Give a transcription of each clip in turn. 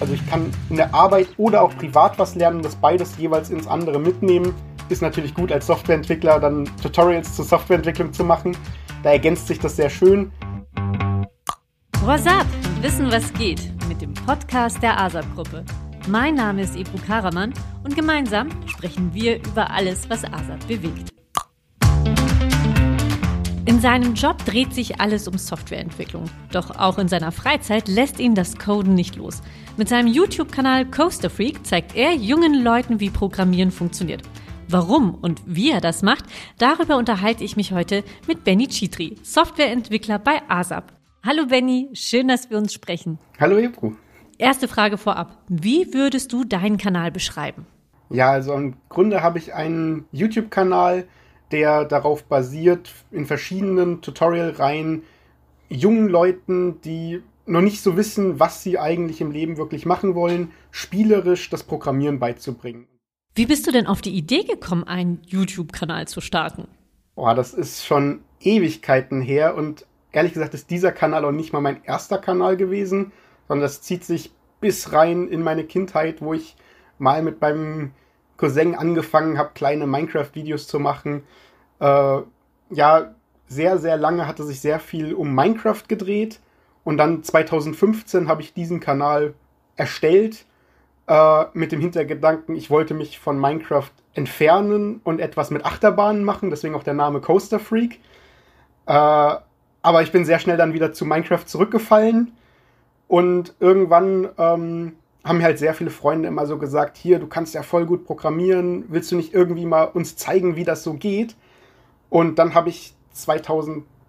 Also ich kann in der Arbeit oder auch privat was lernen, das beides jeweils ins andere mitnehmen. Ist natürlich gut als Softwareentwickler dann Tutorials zur Softwareentwicklung zu machen. Da ergänzt sich das sehr schön. What's up? Wissen, was geht mit dem Podcast der ASAP-Gruppe. Mein Name ist Ebru Karaman und gemeinsam sprechen wir über alles, was ASAP bewegt. In seinem Job dreht sich alles um Softwareentwicklung. Doch auch in seiner Freizeit lässt ihn das Coden nicht los. Mit seinem YouTube-Kanal Coaster Freak zeigt er jungen Leuten, wie Programmieren funktioniert. Warum und wie er das macht, darüber unterhalte ich mich heute mit Benny Chitri, Softwareentwickler bei ASAP. Hallo Benny, schön, dass wir uns sprechen. Hallo Ebru. Erste Frage vorab. Wie würdest du deinen Kanal beschreiben? Ja, also im Grunde habe ich einen YouTube-Kanal, der darauf basiert, in verschiedenen Tutorial-Reihen jungen Leuten, die noch nicht so wissen, was sie eigentlich im Leben wirklich machen wollen, spielerisch das Programmieren beizubringen. Wie bist du denn auf die Idee gekommen, einen YouTube-Kanal zu starten? Boah, das ist schon Ewigkeiten her und ehrlich gesagt ist dieser Kanal auch nicht mal mein erster Kanal gewesen, sondern das zieht sich bis rein in meine Kindheit, wo ich mal mit meinem Cousin angefangen habe, kleine Minecraft-Videos zu machen. Äh, ja, sehr, sehr lange hatte sich sehr viel um Minecraft gedreht. Und dann 2015 habe ich diesen Kanal erstellt äh, mit dem Hintergedanken, ich wollte mich von Minecraft entfernen und etwas mit Achterbahnen machen, deswegen auch der Name Coaster Freak. Äh, aber ich bin sehr schnell dann wieder zu Minecraft zurückgefallen und irgendwann ähm, haben mir halt sehr viele Freunde immer so gesagt, hier, du kannst ja voll gut programmieren, willst du nicht irgendwie mal uns zeigen, wie das so geht? Und dann habe ich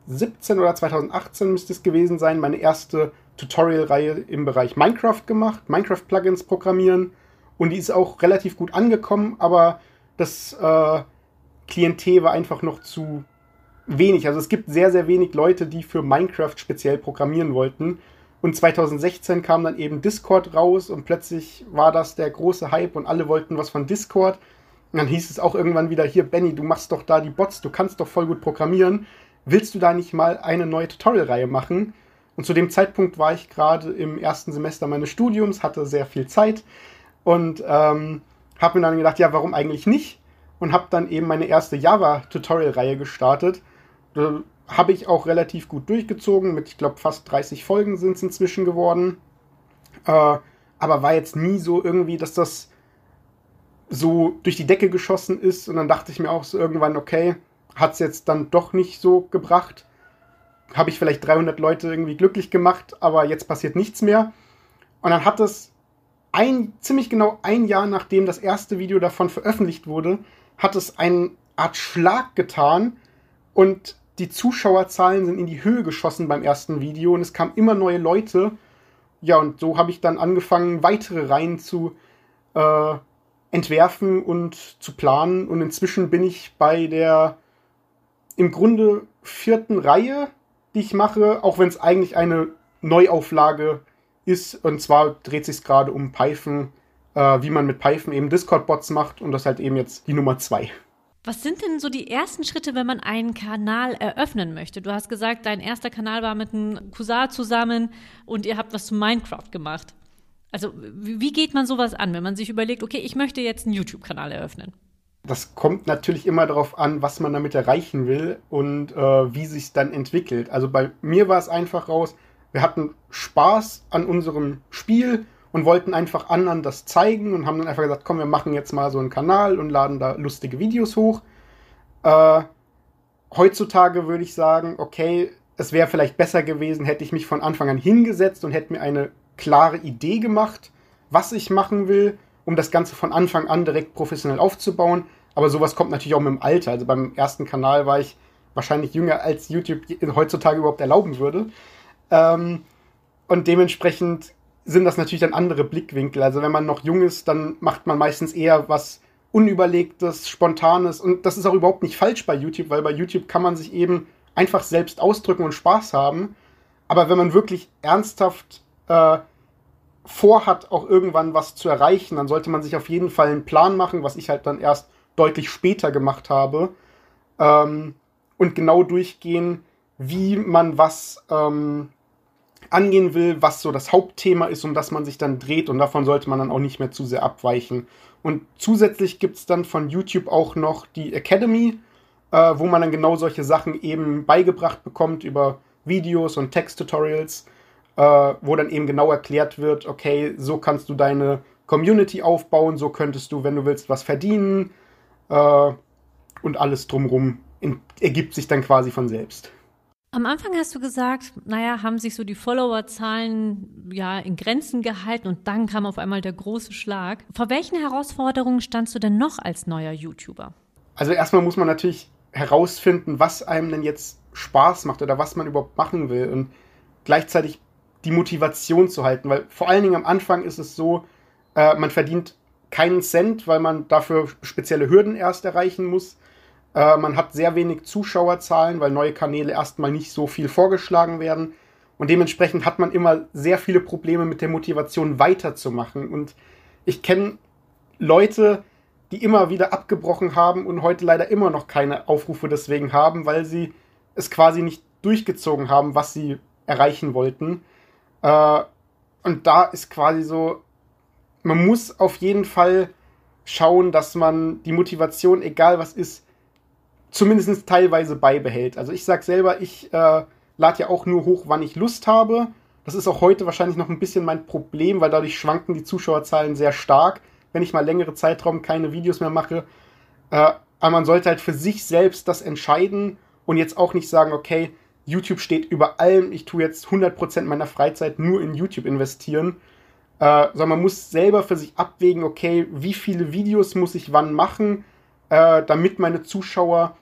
2017 oder 2018 müsste es gewesen sein, meine erste Tutorial-Reihe im Bereich Minecraft gemacht, Minecraft-Plugins programmieren. Und die ist auch relativ gut angekommen, aber das äh, Klientel war einfach noch zu wenig. Also es gibt sehr, sehr wenig Leute, die für Minecraft speziell programmieren wollten. Und 2016 kam dann eben Discord raus und plötzlich war das der große Hype und alle wollten was von Discord. Und dann hieß es auch irgendwann wieder, hier Benny, du machst doch da die Bots, du kannst doch voll gut programmieren. Willst du da nicht mal eine neue Tutorial-Reihe machen? Und zu dem Zeitpunkt war ich gerade im ersten Semester meines Studiums, hatte sehr viel Zeit und ähm, habe mir dann gedacht, ja, warum eigentlich nicht? Und habe dann eben meine erste Java-Tutorial-Reihe gestartet. Da habe ich auch relativ gut durchgezogen. Mit, ich glaube, fast 30 Folgen sind es inzwischen geworden. Äh, aber war jetzt nie so irgendwie, dass das so durch die Decke geschossen ist. Und dann dachte ich mir auch so irgendwann, okay, hat es jetzt dann doch nicht so gebracht. Habe ich vielleicht 300 Leute irgendwie glücklich gemacht, aber jetzt passiert nichts mehr. Und dann hat es ein, ziemlich genau ein Jahr nachdem das erste Video davon veröffentlicht wurde, hat es eine Art Schlag getan und die Zuschauerzahlen sind in die Höhe geschossen beim ersten Video und es kamen immer neue Leute. Ja, und so habe ich dann angefangen, weitere Reihen zu äh, entwerfen und zu planen. Und inzwischen bin ich bei der im Grunde vierten Reihe, die ich mache, auch wenn es eigentlich eine Neuauflage ist. Und zwar dreht sich gerade um Python, äh, wie man mit Python eben Discord-Bots macht. Und das halt eben jetzt die Nummer zwei. Was sind denn so die ersten Schritte, wenn man einen Kanal eröffnen möchte? Du hast gesagt, dein erster Kanal war mit einem Cousin zusammen und ihr habt was zu Minecraft gemacht. Also, wie geht man sowas an, wenn man sich überlegt, okay, ich möchte jetzt einen YouTube-Kanal eröffnen? Das kommt natürlich immer darauf an, was man damit erreichen will und äh, wie sich dann entwickelt. Also bei mir war es einfach raus, wir hatten Spaß an unserem Spiel und wollten einfach anderen das zeigen und haben dann einfach gesagt, komm, wir machen jetzt mal so einen Kanal und laden da lustige Videos hoch. Äh, heutzutage würde ich sagen, okay, es wäre vielleicht besser gewesen, hätte ich mich von Anfang an hingesetzt und hätte mir eine klare Idee gemacht, was ich machen will, um das Ganze von Anfang an direkt professionell aufzubauen. Aber sowas kommt natürlich auch mit dem Alter. Also beim ersten Kanal war ich wahrscheinlich jünger, als YouTube heutzutage überhaupt erlauben würde. Ähm, und dementsprechend sind das natürlich dann andere Blickwinkel. Also wenn man noch jung ist, dann macht man meistens eher was Unüberlegtes, Spontanes. Und das ist auch überhaupt nicht falsch bei YouTube, weil bei YouTube kann man sich eben einfach selbst ausdrücken und Spaß haben. Aber wenn man wirklich ernsthaft äh, vorhat, auch irgendwann was zu erreichen, dann sollte man sich auf jeden Fall einen Plan machen, was ich halt dann erst deutlich später gemacht habe. Ähm, und genau durchgehen, wie man was ähm, angehen will, was so das Hauptthema ist, um das man sich dann dreht und davon sollte man dann auch nicht mehr zu sehr abweichen. Und zusätzlich gibt es dann von YouTube auch noch die Academy, äh, wo man dann genau solche Sachen eben beigebracht bekommt über Videos und Text-Tutorials, äh, wo dann eben genau erklärt wird, okay, so kannst du deine Community aufbauen, so könntest du, wenn du willst, was verdienen äh, und alles drumrum ergibt sich dann quasi von selbst. Am Anfang hast du gesagt, naja, haben sich so die Followerzahlen ja in Grenzen gehalten und dann kam auf einmal der große Schlag. Vor welchen Herausforderungen standst du denn noch als neuer YouTuber? Also erstmal muss man natürlich herausfinden, was einem denn jetzt Spaß macht oder was man überhaupt machen will und gleichzeitig die Motivation zu halten, weil vor allen Dingen am Anfang ist es so, äh, man verdient keinen Cent, weil man dafür spezielle Hürden erst erreichen muss. Äh, man hat sehr wenig Zuschauerzahlen, weil neue Kanäle erstmal nicht so viel vorgeschlagen werden. Und dementsprechend hat man immer sehr viele Probleme mit der Motivation weiterzumachen. Und ich kenne Leute, die immer wieder abgebrochen haben und heute leider immer noch keine Aufrufe deswegen haben, weil sie es quasi nicht durchgezogen haben, was sie erreichen wollten. Äh, und da ist quasi so, man muss auf jeden Fall schauen, dass man die Motivation, egal was ist, zumindest teilweise beibehält. Also ich sag selber, ich äh, lade ja auch nur hoch, wann ich Lust habe. Das ist auch heute wahrscheinlich noch ein bisschen mein Problem, weil dadurch schwanken die Zuschauerzahlen sehr stark, wenn ich mal längere Zeitraum keine Videos mehr mache. Äh, aber man sollte halt für sich selbst das entscheiden und jetzt auch nicht sagen, okay, YouTube steht über allem, ich tue jetzt 100% meiner Freizeit nur in YouTube investieren, äh, sondern man muss selber für sich abwägen, okay, wie viele Videos muss ich wann machen, äh, damit meine Zuschauer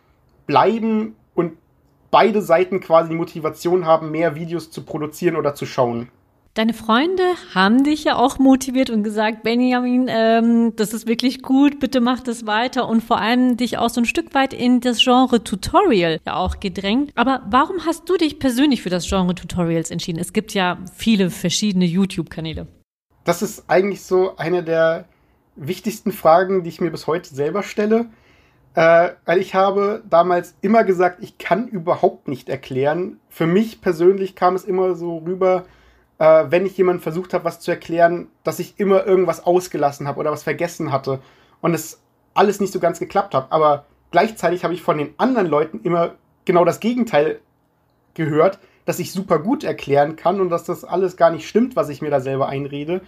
bleiben und beide Seiten quasi die Motivation haben, mehr Videos zu produzieren oder zu schauen. Deine Freunde haben dich ja auch motiviert und gesagt, Benjamin, ähm, das ist wirklich gut, bitte mach das weiter und vor allem dich auch so ein Stück weit in das Genre Tutorial ja auch gedrängt. Aber warum hast du dich persönlich für das Genre Tutorials entschieden? Es gibt ja viele verschiedene YouTube-Kanäle. Das ist eigentlich so eine der wichtigsten Fragen, die ich mir bis heute selber stelle. Äh, weil ich habe damals immer gesagt, ich kann überhaupt nicht erklären. Für mich persönlich kam es immer so rüber, äh, wenn ich jemand versucht habe, was zu erklären, dass ich immer irgendwas ausgelassen habe oder was vergessen hatte und es alles nicht so ganz geklappt hat. Aber gleichzeitig habe ich von den anderen Leuten immer genau das Gegenteil gehört, dass ich super gut erklären kann und dass das alles gar nicht stimmt, was ich mir da selber einrede.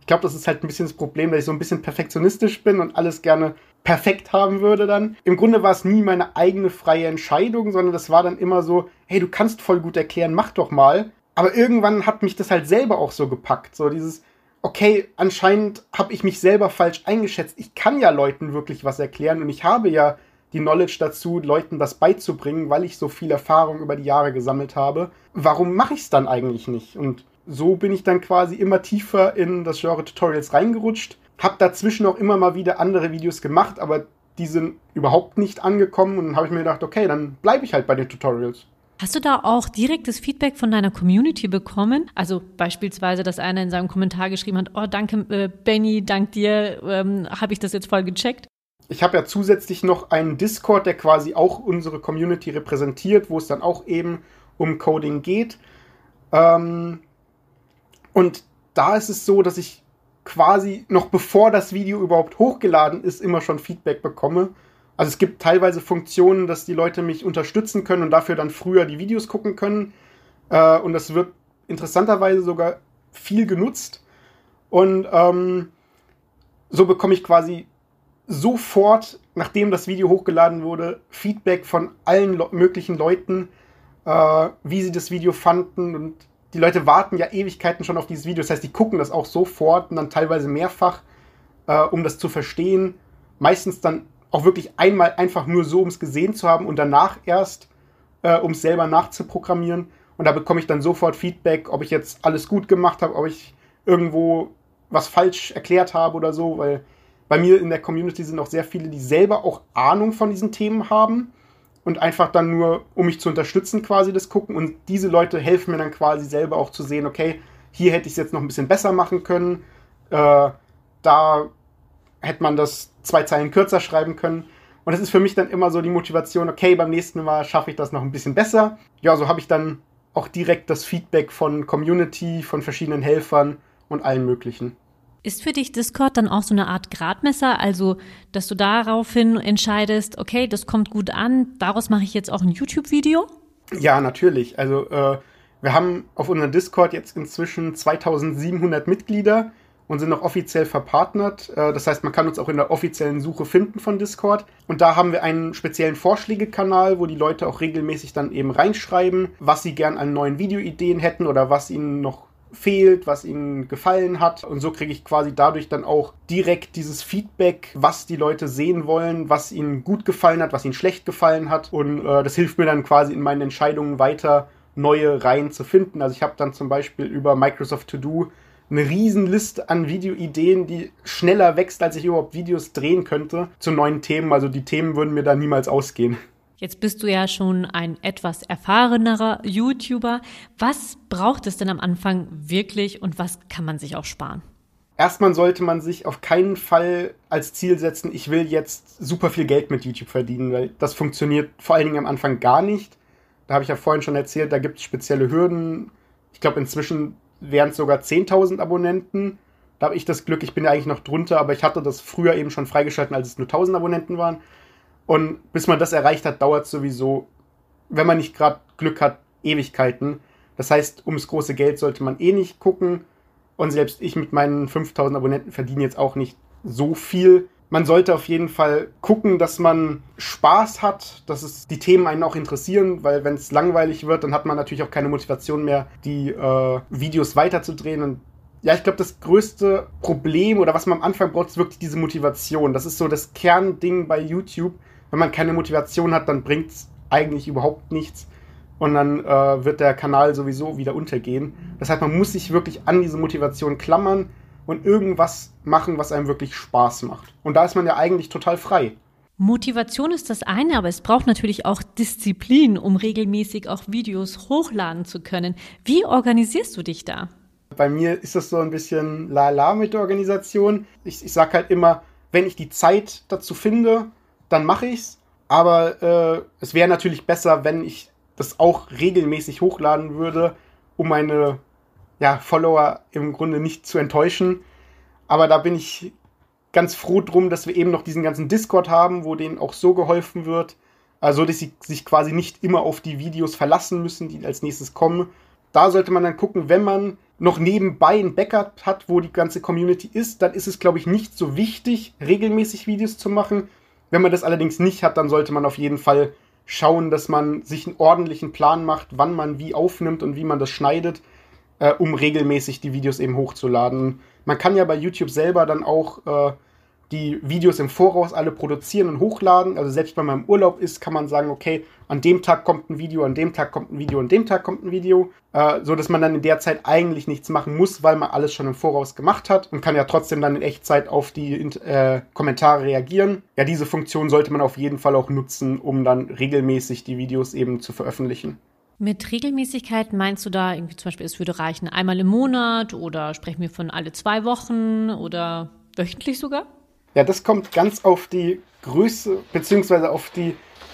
Ich glaube, das ist halt ein bisschen das Problem, dass ich so ein bisschen perfektionistisch bin und alles gerne perfekt haben würde dann. Im Grunde war es nie meine eigene freie Entscheidung, sondern das war dann immer so, hey, du kannst voll gut erklären, mach doch mal. Aber irgendwann hat mich das halt selber auch so gepackt. So dieses, okay, anscheinend habe ich mich selber falsch eingeschätzt. Ich kann ja Leuten wirklich was erklären und ich habe ja die Knowledge dazu, Leuten das beizubringen, weil ich so viel Erfahrung über die Jahre gesammelt habe. Warum mache ich es dann eigentlich nicht? Und so bin ich dann quasi immer tiefer in das Genre Tutorials reingerutscht. Hab dazwischen auch immer mal wieder andere Videos gemacht, aber die sind überhaupt nicht angekommen und dann habe ich mir gedacht, okay, dann bleibe ich halt bei den Tutorials. Hast du da auch direktes Feedback von deiner Community bekommen? Also beispielsweise, dass einer in seinem Kommentar geschrieben hat, oh danke äh, Benny, dank dir ähm, habe ich das jetzt voll gecheckt. Ich habe ja zusätzlich noch einen Discord, der quasi auch unsere Community repräsentiert, wo es dann auch eben um Coding geht. Ähm, und da ist es so, dass ich quasi noch bevor das Video überhaupt hochgeladen ist, immer schon Feedback bekomme. Also es gibt teilweise Funktionen, dass die Leute mich unterstützen können und dafür dann früher die Videos gucken können. Äh, und das wird interessanterweise sogar viel genutzt. Und ähm, so bekomme ich quasi sofort, nachdem das Video hochgeladen wurde, Feedback von allen möglichen Leuten, äh, wie sie das Video fanden. Und die Leute warten ja Ewigkeiten schon auf dieses Video. Das heißt, die gucken das auch sofort und dann teilweise mehrfach, äh, um das zu verstehen. Meistens dann auch wirklich einmal einfach nur so, um es gesehen zu haben und danach erst, äh, um es selber nachzuprogrammieren. Und da bekomme ich dann sofort Feedback, ob ich jetzt alles gut gemacht habe, ob ich irgendwo was falsch erklärt habe oder so, weil bei mir in der Community sind auch sehr viele, die selber auch Ahnung von diesen Themen haben und einfach dann nur, um mich zu unterstützen, quasi das gucken. Und diese Leute helfen mir dann quasi selber auch zu sehen, okay, hier hätte ich es jetzt noch ein bisschen besser machen können. Äh, da hätte man das zwei Zeilen kürzer schreiben können. Und das ist für mich dann immer so die Motivation, okay, beim nächsten Mal schaffe ich das noch ein bisschen besser. Ja, so habe ich dann auch direkt das Feedback von Community, von verschiedenen Helfern und allen möglichen. Ist für dich Discord dann auch so eine Art Gradmesser, also dass du daraufhin entscheidest, okay, das kommt gut an, daraus mache ich jetzt auch ein YouTube-Video? Ja, natürlich. Also äh, wir haben auf unserem Discord jetzt inzwischen 2700 Mitglieder und sind noch offiziell verpartnert. Äh, das heißt, man kann uns auch in der offiziellen Suche finden von Discord. Und da haben wir einen speziellen Vorschlägekanal, wo die Leute auch regelmäßig dann eben reinschreiben, was sie gern an neuen Videoideen hätten oder was ihnen noch fehlt, was ihnen gefallen hat. Und so kriege ich quasi dadurch dann auch direkt dieses Feedback, was die Leute sehen wollen, was ihnen gut gefallen hat, was ihnen schlecht gefallen hat. Und äh, das hilft mir dann quasi in meinen Entscheidungen weiter, neue Reihen zu finden. Also ich habe dann zum Beispiel über Microsoft To Do eine Riesenliste an Videoideen, die schneller wächst, als ich überhaupt Videos drehen könnte, zu neuen Themen. Also die Themen würden mir da niemals ausgehen. Jetzt bist du ja schon ein etwas erfahrenerer YouTuber. Was braucht es denn am Anfang wirklich und was kann man sich auch sparen? Erstmal sollte man sich auf keinen Fall als Ziel setzen, ich will jetzt super viel Geld mit YouTube verdienen, weil das funktioniert vor allen Dingen am Anfang gar nicht. Da habe ich ja vorhin schon erzählt, da gibt es spezielle Hürden. Ich glaube, inzwischen wären es sogar 10.000 Abonnenten. Da habe ich das Glück, ich bin ja eigentlich noch drunter, aber ich hatte das früher eben schon freigeschalten, als es nur 1000 Abonnenten waren. Und bis man das erreicht hat, dauert es sowieso, wenn man nicht gerade Glück hat, Ewigkeiten. Das heißt, ums große Geld sollte man eh nicht gucken. Und selbst ich mit meinen 5000 Abonnenten verdiene jetzt auch nicht so viel. Man sollte auf jeden Fall gucken, dass man Spaß hat, dass es die Themen einen auch interessieren, weil wenn es langweilig wird, dann hat man natürlich auch keine Motivation mehr, die äh, Videos weiterzudrehen. Und ja, ich glaube, das größte Problem oder was man am Anfang braucht, ist wirklich diese Motivation. Das ist so das Kernding bei YouTube wenn man keine Motivation hat, dann bringt es eigentlich überhaupt nichts. Und dann äh, wird der Kanal sowieso wieder untergehen. Das heißt, man muss sich wirklich an diese Motivation klammern und irgendwas machen, was einem wirklich Spaß macht. Und da ist man ja eigentlich total frei. Motivation ist das eine, aber es braucht natürlich auch Disziplin, um regelmäßig auch Videos hochladen zu können. Wie organisierst du dich da? Bei mir ist das so ein bisschen la-la mit der Organisation. Ich, ich sage halt immer, wenn ich die Zeit dazu finde, dann mache ich's. Aber äh, es wäre natürlich besser, wenn ich das auch regelmäßig hochladen würde, um meine ja, Follower im Grunde nicht zu enttäuschen. Aber da bin ich ganz froh drum, dass wir eben noch diesen ganzen Discord haben, wo denen auch so geholfen wird. Also, dass sie sich quasi nicht immer auf die Videos verlassen müssen, die als nächstes kommen. Da sollte man dann gucken, wenn man noch nebenbei ein Backup hat, wo die ganze Community ist, dann ist es, glaube ich, nicht so wichtig, regelmäßig Videos zu machen, wenn man das allerdings nicht hat, dann sollte man auf jeden Fall schauen, dass man sich einen ordentlichen Plan macht, wann man wie aufnimmt und wie man das schneidet, äh, um regelmäßig die Videos eben hochzuladen. Man kann ja bei YouTube selber dann auch äh, die Videos im Voraus alle produzieren und hochladen. Also selbst wenn man im Urlaub ist, kann man sagen, okay, an dem Tag kommt ein Video, an dem Tag kommt ein Video, an dem Tag kommt ein Video, äh, so dass man dann in der Zeit eigentlich nichts machen muss, weil man alles schon im Voraus gemacht hat und kann ja trotzdem dann in Echtzeit auf die äh, Kommentare reagieren. Ja, diese Funktion sollte man auf jeden Fall auch nutzen, um dann regelmäßig die Videos eben zu veröffentlichen. Mit Regelmäßigkeit meinst du da irgendwie zum Beispiel, es würde reichen einmal im Monat oder sprechen wir von alle zwei Wochen oder wöchentlich sogar? Ja, das kommt ganz auf die Größe beziehungsweise auf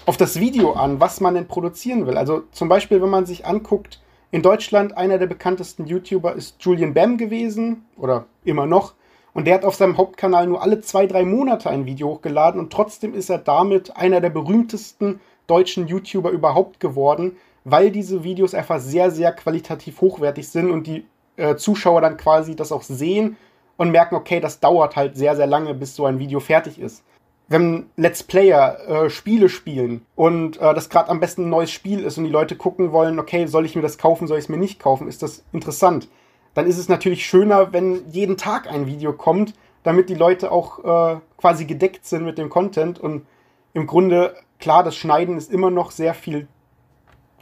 auf das Video an, was man denn produzieren will. Also zum Beispiel, wenn man sich anguckt, in Deutschland einer der bekanntesten YouTuber ist Julian Bam gewesen oder immer noch. Und der hat auf seinem Hauptkanal nur alle zwei, drei Monate ein Video hochgeladen und trotzdem ist er damit einer der berühmtesten deutschen YouTuber überhaupt geworden, weil diese Videos einfach sehr, sehr qualitativ hochwertig sind und die äh, Zuschauer dann quasi das auch sehen und merken, okay, das dauert halt sehr, sehr lange, bis so ein Video fertig ist. Wenn Let's Player äh, Spiele spielen und äh, das gerade am besten ein neues Spiel ist und die Leute gucken wollen, okay, soll ich mir das kaufen, soll ich es mir nicht kaufen, ist das interessant. Dann ist es natürlich schöner, wenn jeden Tag ein Video kommt, damit die Leute auch äh, quasi gedeckt sind mit dem Content und im Grunde, klar, das Schneiden ist immer noch sehr viel,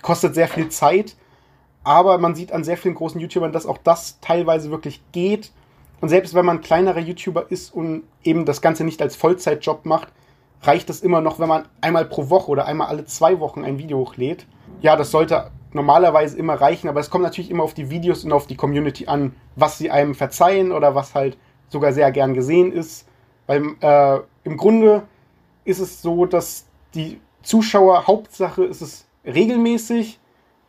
kostet sehr viel Zeit, aber man sieht an sehr vielen großen YouTubern, dass auch das teilweise wirklich geht und selbst wenn man kleinerer YouTuber ist und eben das Ganze nicht als Vollzeitjob macht, reicht es immer noch, wenn man einmal pro Woche oder einmal alle zwei Wochen ein Video hochlädt. Ja, das sollte normalerweise immer reichen, aber es kommt natürlich immer auf die Videos und auf die Community an, was sie einem verzeihen oder was halt sogar sehr gern gesehen ist. Weil äh, im Grunde ist es so, dass die Zuschauer, Hauptsache ist es regelmäßig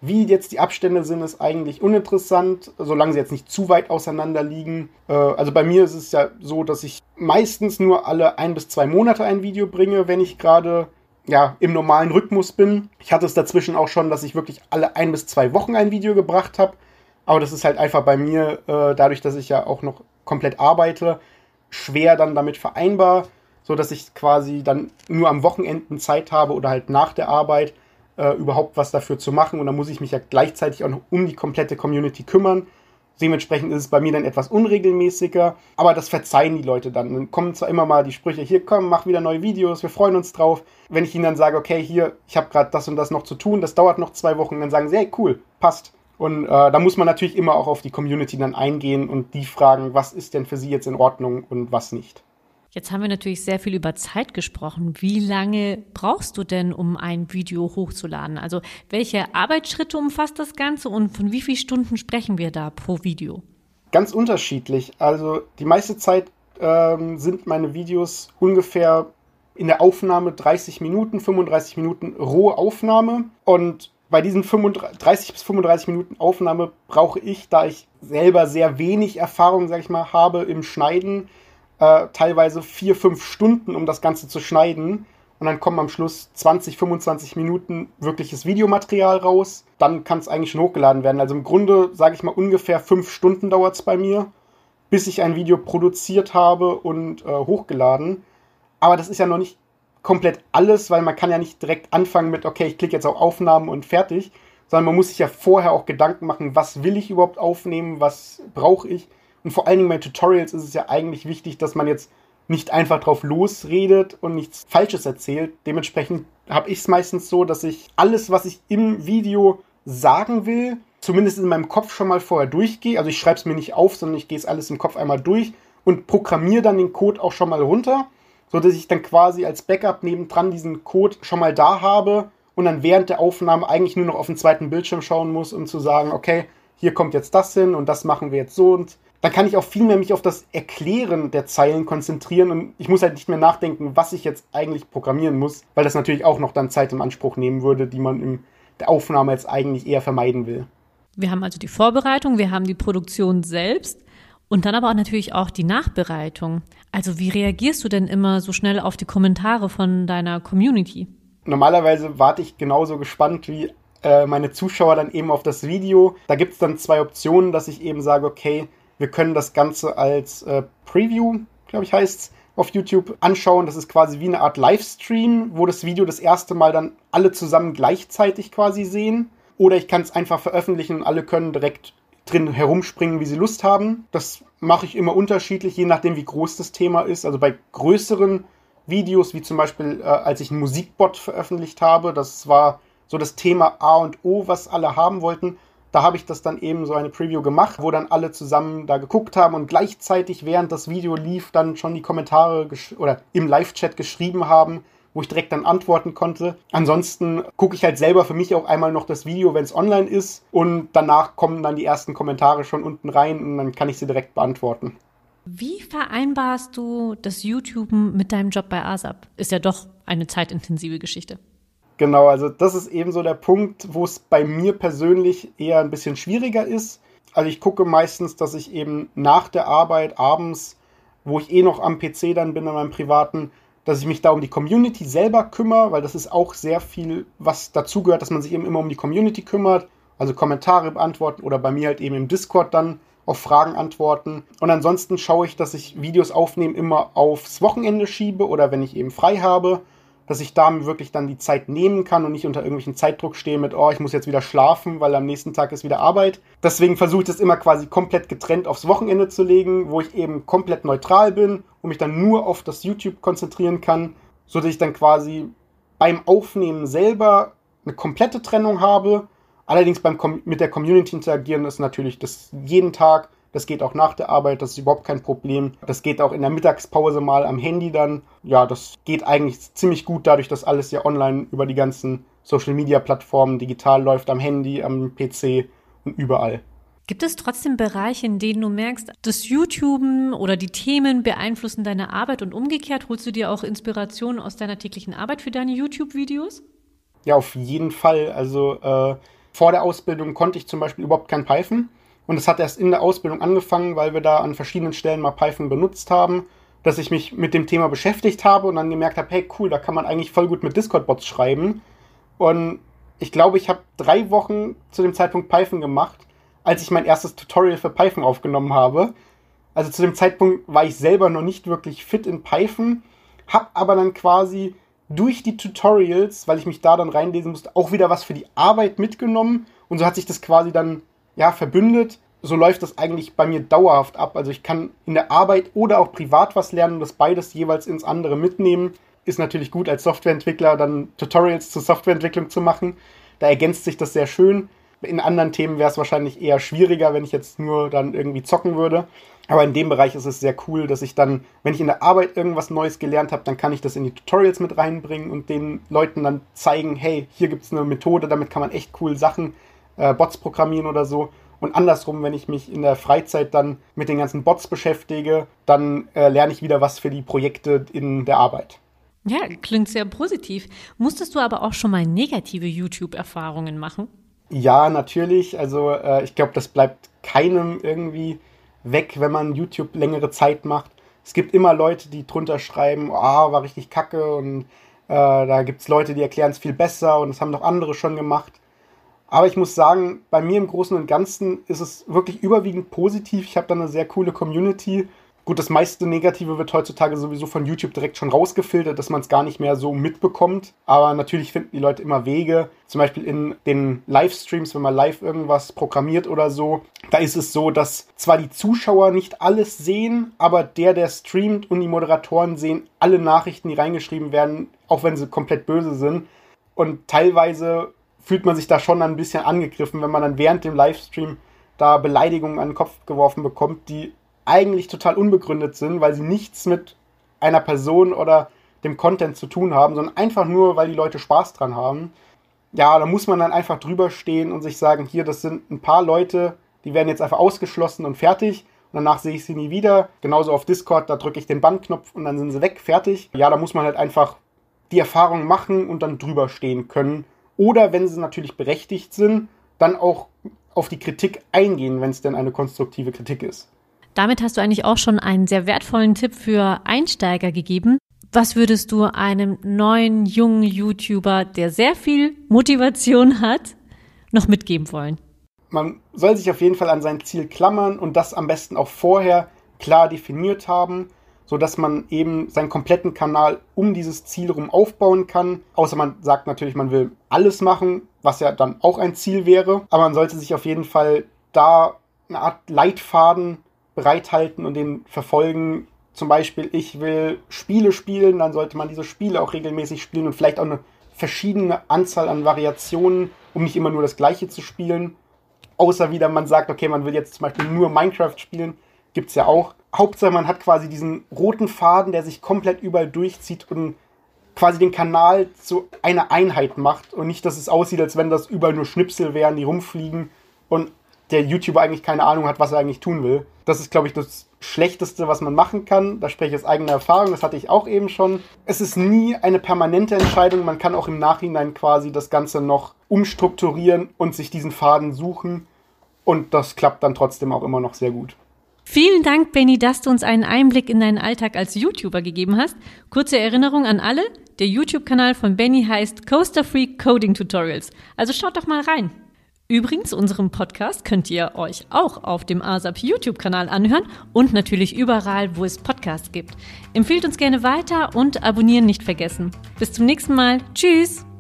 Wie jetzt die Abstände sind, ist eigentlich uninteressant, solange sie jetzt nicht zu weit auseinander liegen. Äh, also bei mir ist es ja so, dass ich meistens nur alle ein bis zwei Monate ein Video bringe, wenn ich gerade ja, im normalen Rhythmus bin. Ich hatte es dazwischen auch schon, dass ich wirklich alle ein bis zwei Wochen ein Video gebracht habe. Aber das ist halt einfach bei mir, äh, dadurch, dass ich ja auch noch komplett arbeite, schwer dann damit vereinbar, so dass ich quasi dann nur am Wochenenden Zeit habe oder halt nach der Arbeit äh, überhaupt was dafür zu machen. Und dann muss ich mich ja gleichzeitig auch noch um die komplette Community kümmern. Dementsprechend ist es bei mir dann etwas unregelmäßiger, aber das verzeihen die Leute dann. Dann kommen zwar immer mal die Sprüche, hier komm, mach wieder neue Videos, wir freuen uns drauf. Wenn ich ihnen dann sage, okay, hier, ich habe gerade das und das noch zu tun, das dauert noch zwei Wochen, dann sagen sie, hey, cool, passt. Und äh, da muss man natürlich immer auch auf die Community dann eingehen und die fragen, was ist denn für sie jetzt in Ordnung und was nicht. Jetzt haben wir natürlich sehr viel über Zeit gesprochen. Wie lange brauchst du denn, um ein Video hochzuladen? Also welche Arbeitsschritte umfasst das Ganze und von wie vielen Stunden sprechen wir da pro Video? Ganz unterschiedlich. Also die meiste Zeit ähm, sind meine Videos ungefähr in der Aufnahme 30 Minuten, 35 Minuten rohe Aufnahme. Und bei diesen 35 bis 35 Minuten Aufnahme brauche ich, da ich selber sehr wenig Erfahrung, sag ich mal, habe im Schneiden, äh, teilweise vier, fünf Stunden, um das Ganze zu schneiden. Und dann kommen am Schluss 20, 25 Minuten wirkliches Videomaterial raus. Dann kann es eigentlich schon hochgeladen werden. Also im Grunde, sage ich mal, ungefähr fünf Stunden dauert es bei mir, bis ich ein Video produziert habe und äh, hochgeladen. Aber das ist ja noch nicht komplett alles, weil man kann ja nicht direkt anfangen mit, okay, ich klicke jetzt auf Aufnahmen und fertig, sondern man muss sich ja vorher auch Gedanken machen, was will ich überhaupt aufnehmen, was brauche ich und vor allen Dingen bei Tutorials ist es ja eigentlich wichtig, dass man jetzt nicht einfach drauf losredet und nichts Falsches erzählt. Dementsprechend habe ich es meistens so, dass ich alles, was ich im Video sagen will, zumindest in meinem Kopf schon mal vorher durchgehe. Also ich schreibe es mir nicht auf, sondern ich gehe es alles im Kopf einmal durch und programmiere dann den Code auch schon mal runter, sodass ich dann quasi als Backup nebendran diesen Code schon mal da habe und dann während der Aufnahme eigentlich nur noch auf den zweiten Bildschirm schauen muss, um zu sagen, okay, hier kommt jetzt das hin und das machen wir jetzt so und dann kann ich auch viel mehr mich auf das Erklären der Zeilen konzentrieren und ich muss halt nicht mehr nachdenken, was ich jetzt eigentlich programmieren muss, weil das natürlich auch noch dann Zeit in Anspruch nehmen würde, die man in der Aufnahme jetzt eigentlich eher vermeiden will. Wir haben also die Vorbereitung, wir haben die Produktion selbst und dann aber auch natürlich auch die Nachbereitung. Also wie reagierst du denn immer so schnell auf die Kommentare von deiner Community? Normalerweise warte ich genauso gespannt wie äh, meine Zuschauer dann eben auf das Video. Da gibt es dann zwei Optionen, dass ich eben sage, okay, wir können das Ganze als äh, Preview, glaube ich, heißt es, auf YouTube anschauen. Das ist quasi wie eine Art Livestream, wo das Video das erste Mal dann alle zusammen gleichzeitig quasi sehen. Oder ich kann es einfach veröffentlichen und alle können direkt drin herumspringen, wie sie Lust haben. Das mache ich immer unterschiedlich, je nachdem, wie groß das Thema ist. Also bei größeren Videos, wie zum Beispiel, äh, als ich einen Musikbot veröffentlicht habe, das war so das Thema A und O, was alle haben wollten da habe ich das dann eben so eine Preview gemacht, wo dann alle zusammen da geguckt haben und gleichzeitig, während das Video lief, dann schon die Kommentare oder im Live-Chat geschrieben haben, wo ich direkt dann antworten konnte. Ansonsten gucke ich halt selber für mich auch einmal noch das Video, wenn es online ist und danach kommen dann die ersten Kommentare schon unten rein und dann kann ich sie direkt beantworten. Wie vereinbarst du das YouTuben mit deinem Job bei ASAP? Ist ja doch eine zeitintensive Geschichte. Genau, also das ist eben so der Punkt, wo es bei mir persönlich eher ein bisschen schwieriger ist. Also ich gucke meistens, dass ich eben nach der Arbeit abends, wo ich eh noch am PC dann bin, an meinem privaten, dass ich mich da um die Community selber kümmere, weil das ist auch sehr viel, was dazugehört, dass man sich eben immer um die Community kümmert. Also Kommentare beantworten oder bei mir halt eben im Discord dann auf Fragen antworten. Und ansonsten schaue ich, dass ich Videos aufnehmen immer aufs Wochenende schiebe oder wenn ich eben frei habe dass ich da wirklich dann die Zeit nehmen kann und nicht unter irgendwelchen Zeitdruck stehe mit, oh, ich muss jetzt wieder schlafen, weil am nächsten Tag ist wieder Arbeit. Deswegen versuche ich das immer quasi komplett getrennt aufs Wochenende zu legen, wo ich eben komplett neutral bin und mich dann nur auf das YouTube konzentrieren kann, sodass ich dann quasi beim Aufnehmen selber eine komplette Trennung habe. Allerdings beim mit der Community interagieren ist natürlich das jeden Tag das geht auch nach der Arbeit, das ist überhaupt kein Problem. Das geht auch in der Mittagspause mal am Handy dann. Ja, das geht eigentlich ziemlich gut dadurch, dass alles ja online über die ganzen Social Media Plattformen digital läuft, am Handy, am PC und überall. Gibt es trotzdem Bereiche, in denen du merkst, das YouTube oder die Themen beeinflussen deine Arbeit und umgekehrt holst du dir auch Inspiration aus deiner täglichen Arbeit für deine YouTube-Videos? Ja, auf jeden Fall. Also äh, Vor der Ausbildung konnte ich zum Beispiel überhaupt kein Python. Und es hat erst in der Ausbildung angefangen, weil wir da an verschiedenen Stellen mal Python benutzt haben, dass ich mich mit dem Thema beschäftigt habe und dann gemerkt habe, hey cool, da kann man eigentlich voll gut mit Discord-Bots schreiben. Und ich glaube, ich habe drei Wochen zu dem Zeitpunkt Python gemacht, als ich mein erstes Tutorial für Python aufgenommen habe. Also zu dem Zeitpunkt war ich selber noch nicht wirklich fit in Python, habe aber dann quasi durch die Tutorials, weil ich mich da dann reinlesen musste, auch wieder was für die Arbeit mitgenommen und so hat sich das quasi dann ja verbündet. So läuft das eigentlich bei mir dauerhaft ab. Also ich kann in der Arbeit oder auch privat was lernen und das beides jeweils ins andere mitnehmen. Ist natürlich gut als Softwareentwickler dann Tutorials zur Softwareentwicklung zu machen. Da ergänzt sich das sehr schön. In anderen Themen wäre es wahrscheinlich eher schwieriger, wenn ich jetzt nur dann irgendwie zocken würde. Aber in dem Bereich ist es sehr cool, dass ich dann, wenn ich in der Arbeit irgendwas Neues gelernt habe, dann kann ich das in die Tutorials mit reinbringen und den Leuten dann zeigen, hey, hier gibt es eine Methode, damit kann man echt cool Sachen, äh, Bots programmieren oder so. Und andersrum, wenn ich mich in der Freizeit dann mit den ganzen Bots beschäftige, dann äh, lerne ich wieder was für die Projekte in der Arbeit. Ja, klingt sehr positiv. Musstest du aber auch schon mal negative YouTube-Erfahrungen machen? Ja, natürlich. Also äh, ich glaube, das bleibt keinem irgendwie weg, wenn man YouTube längere Zeit macht. Es gibt immer Leute, die drunter schreiben, oh, war richtig kacke und äh, da gibt es Leute, die erklären es viel besser und das haben doch andere schon gemacht. Aber ich muss sagen, bei mir im Großen und Ganzen ist es wirklich überwiegend positiv. Ich habe da eine sehr coole Community Gut, das meiste Negative wird heutzutage sowieso von YouTube direkt schon rausgefiltert, dass man es gar nicht mehr so mitbekommt. Aber natürlich finden die Leute immer Wege. Zum Beispiel in den Livestreams, wenn man live irgendwas programmiert oder so, da ist es so, dass zwar die Zuschauer nicht alles sehen, aber der, der streamt und die Moderatoren sehen alle Nachrichten, die reingeschrieben werden, auch wenn sie komplett böse sind. Und teilweise fühlt man sich da schon ein bisschen angegriffen, wenn man dann während dem Livestream da Beleidigungen an den Kopf geworfen bekommt, die eigentlich total unbegründet sind, weil sie nichts mit einer Person oder dem Content zu tun haben, sondern einfach nur, weil die Leute Spaß dran haben. Ja, da muss man dann einfach drüber stehen und sich sagen, hier, das sind ein paar Leute, die werden jetzt einfach ausgeschlossen und fertig. Und danach sehe ich sie nie wieder. Genauso auf Discord, da drücke ich den Bandknopf und dann sind sie weg, fertig. Ja, da muss man halt einfach die Erfahrung machen und dann drüber stehen können. Oder wenn sie natürlich berechtigt sind, dann auch auf die Kritik eingehen, wenn es denn eine konstruktive Kritik ist. Damit hast du eigentlich auch schon einen sehr wertvollen Tipp für Einsteiger gegeben. Was würdest du einem neuen, jungen YouTuber, der sehr viel Motivation hat, noch mitgeben wollen? Man soll sich auf jeden Fall an sein Ziel klammern und das am besten auch vorher klar definiert haben, sodass man eben seinen kompletten Kanal um dieses Ziel herum aufbauen kann. Außer man sagt natürlich, man will alles machen, was ja dann auch ein Ziel wäre. Aber man sollte sich auf jeden Fall da eine Art Leitfaden bereithalten und den verfolgen. Zum Beispiel, ich will Spiele spielen, dann sollte man diese Spiele auch regelmäßig spielen und vielleicht auch eine verschiedene Anzahl an Variationen, um nicht immer nur das gleiche zu spielen. Außer wieder man sagt, okay, man will jetzt zum Beispiel nur Minecraft spielen, gibt es ja auch. Hauptsache, man hat quasi diesen roten Faden, der sich komplett überall durchzieht und quasi den Kanal zu einer Einheit macht und nicht, dass es aussieht, als wenn das überall nur Schnipsel wären, die rumfliegen und der YouTuber eigentlich keine Ahnung hat, was er eigentlich tun will. Das ist, glaube ich, das Schlechteste, was man machen kann. Da spreche ich aus eigener Erfahrung, das hatte ich auch eben schon. Es ist nie eine permanente Entscheidung. Man kann auch im Nachhinein quasi das Ganze noch umstrukturieren und sich diesen Faden suchen. Und das klappt dann trotzdem auch immer noch sehr gut. Vielen Dank, Benny, dass du uns einen Einblick in deinen Alltag als YouTuber gegeben hast. Kurze Erinnerung an alle. Der YouTube-Kanal von Benny heißt Coaster Free Coding Tutorials. Also schaut doch mal rein. Übrigens, unseren Podcast könnt ihr euch auch auf dem ASAP YouTube-Kanal anhören und natürlich überall, wo es Podcasts gibt. Empfehlt uns gerne weiter und abonnieren nicht vergessen. Bis zum nächsten Mal. Tschüss!